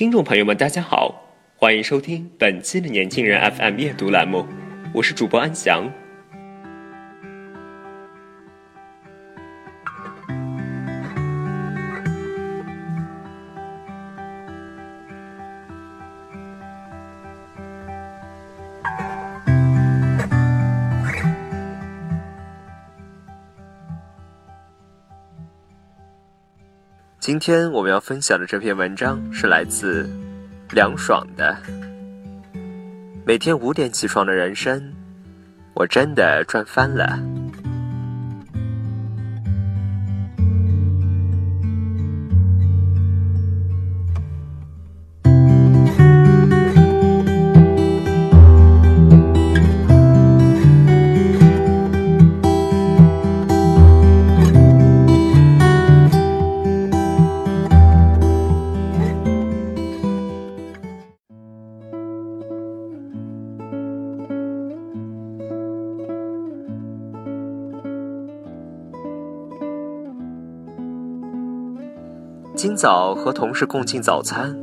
听众朋友们，大家好，欢迎收听本期的《年轻人 FM》阅读栏目，我是主播安翔。今天我们要分享的这篇文章是来自凉爽的。每天五点起床的人生，我真的赚翻了。今早和同事共进早餐，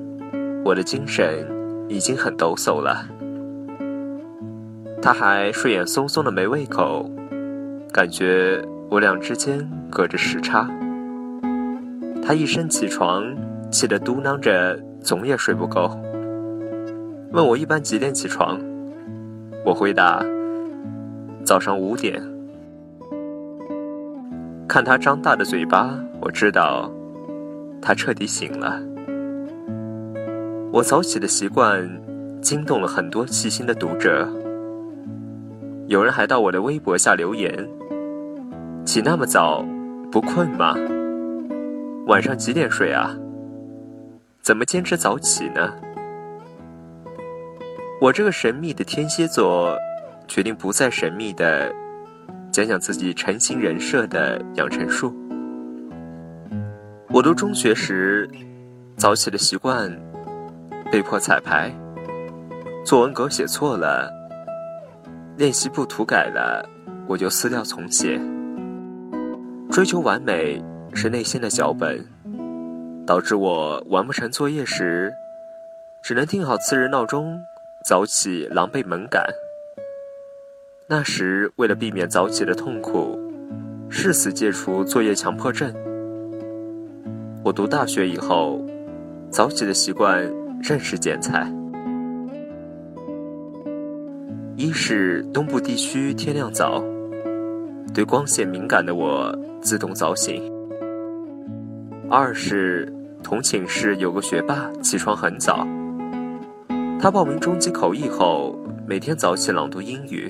我的精神已经很抖擞了。他还睡眼惺忪的没胃口，感觉我俩之间隔着时差。他一身起床，气得嘟囔着总也睡不够，问我一般几点起床，我回答早上五点。看他张大的嘴巴，我知道。他彻底醒了。我早起的习惯惊动了很多细心的读者，有人还到我的微博下留言：“起那么早，不困吗？晚上几点睡啊？怎么坚持早起呢？”我这个神秘的天蝎座，决定不再神秘的讲讲自己成型人设的养成术。我读中学时，早起的习惯被迫彩排，作文稿写错了，练习簿涂改了，我就撕掉重写。追求完美是内心的脚本，导致我完不成作业时，只能定好次日闹钟，早起狼狈猛赶。那时为了避免早起的痛苦，誓死戒除作业强迫症。我读大学以后，早起的习惯仍是剪裁。一是东部地区天亮早，对光线敏感的我自动早醒；二是同寝室有个学霸起床很早，他报名中级口译后，每天早起朗读英语，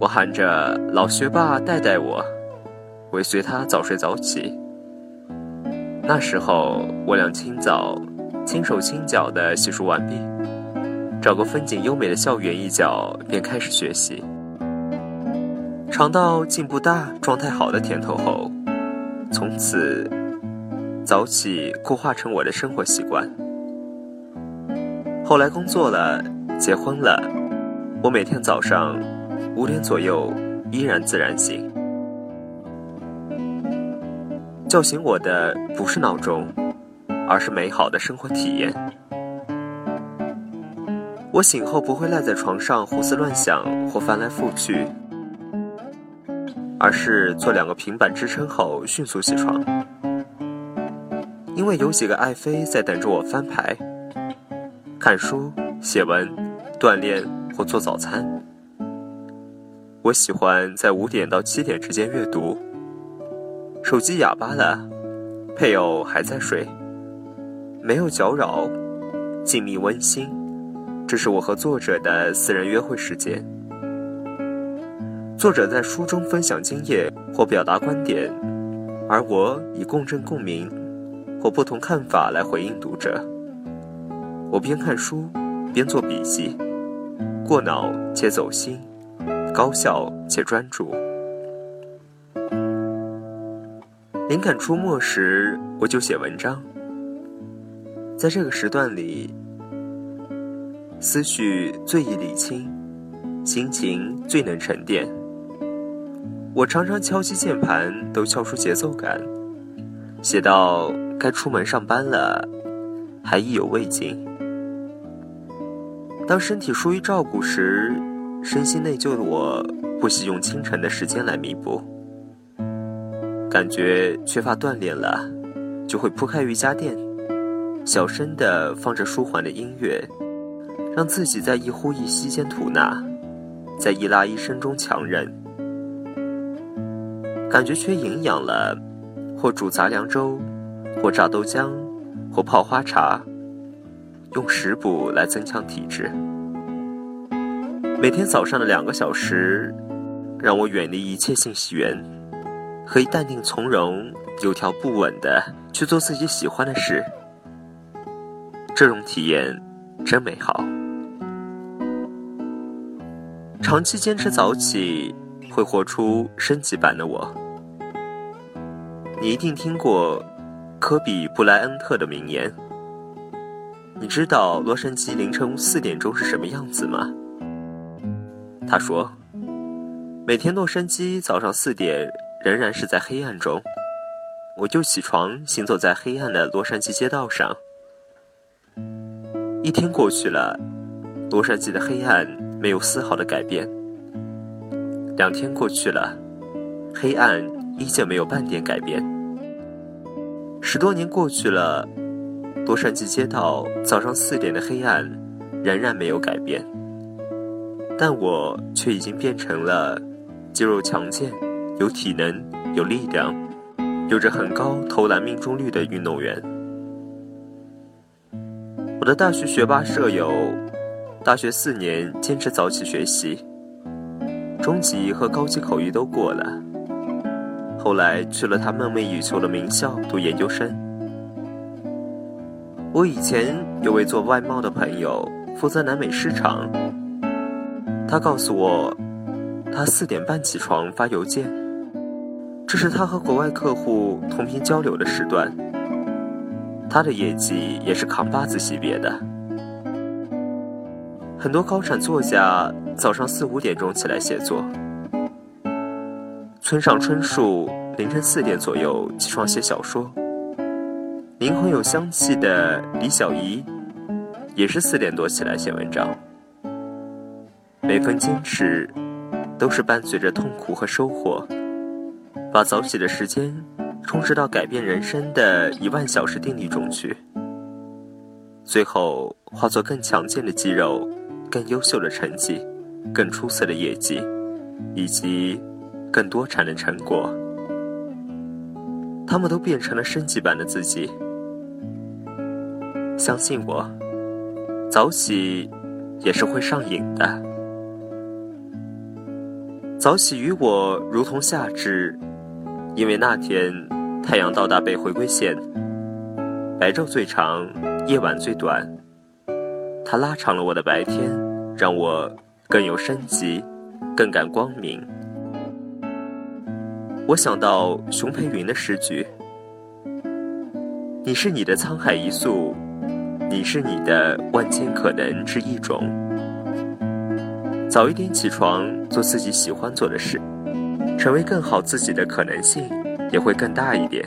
我喊着“老学霸带带我”，尾随他早睡早起。那时候，我俩清早轻手轻脚地洗漱完毕，找个风景优美的校园一角，便开始学习。尝到进步大、状态好的甜头后，从此早起固化成我的生活习惯。后来工作了，结婚了，我每天早上五点左右依然自然醒。叫醒我的不是闹钟，而是美好的生活体验。我醒后不会赖在床上胡思乱想或翻来覆去，而是做两个平板支撑后迅速起床，因为有几个爱妃在等着我翻牌、看书、写文、锻炼或做早餐。我喜欢在五点到七点之间阅读。手机哑巴了，配偶还在睡，没有搅扰，静谧温馨。这是我和作者的私人约会时间。作者在书中分享经验或表达观点，而我以共振共鸣或不同看法来回应读者。我边看书边做笔记，过脑且走心，高效且专注。灵感出没时，我就写文章。在这个时段里，思绪最易理清，心情最能沉淀。我常常敲击键盘，都敲出节奏感，写到该出门上班了，还意犹未尽。当身体疏于照顾时，身心内疚的我，不惜用清晨的时间来弥补。感觉缺乏锻炼了，就会铺开瑜伽垫，小声的放着舒缓的音乐，让自己在一呼一吸间吐纳，在一拉一伸中强忍。感觉缺营养了，或煮杂粮粥，或榨豆浆，或泡花茶，用食补来增强体质。每天早上的两个小时，让我远离一切信息源。可以淡定从容、有条不紊的去做自己喜欢的事，这种体验真美好。长期坚持早起，会活出升级版的我。你一定听过科比布莱恩特的名言。你知道洛杉矶凌晨四点钟是什么样子吗？他说，每天洛杉矶早上四点。仍然是在黑暗中，我就起床，行走在黑暗的洛杉矶街道上。一天过去了，洛杉矶的黑暗没有丝毫的改变。两天过去了，黑暗依旧没有半点改变。十多年过去了，洛杉矶街道早上四点的黑暗仍然没有改变，但我却已经变成了肌肉强健。有体能、有力量、有着很高投篮命中率的运动员。我的大学学霸舍友，大学四年坚持早起学习，中级和高级口译都过了，后来去了他梦寐以求的名校读研究生。我以前有位做外贸的朋友，负责南美市场，他告诉我，他四点半起床发邮件。这是他和国外客户同频交流的时段，他的业绩也是扛把子级别的。很多高产作家早上四五点钟起来写作，村上春树凌晨四点左右起床写小说，灵魂有香气的李小怡也是四点多起来写文章。每份坚持都是伴随着痛苦和收获。把早起的时间充实到改变人生的一万小时定律中去，最后化作更强健的肌肉、更优秀的成绩、更出色的业绩，以及更多产的成果。他们都变成了升级版的自己。相信我，早起也是会上瘾的。早起与我如同夏至。因为那天太阳到达北回归线，白昼最长，夜晚最短。它拉长了我的白天，让我更有生机，更感光明。我想到熊培云的诗句：“你是你的沧海一粟，你是你的万千可能之一种。”早一点起床，做自己喜欢做的事。成为更好自己的可能性也会更大一点。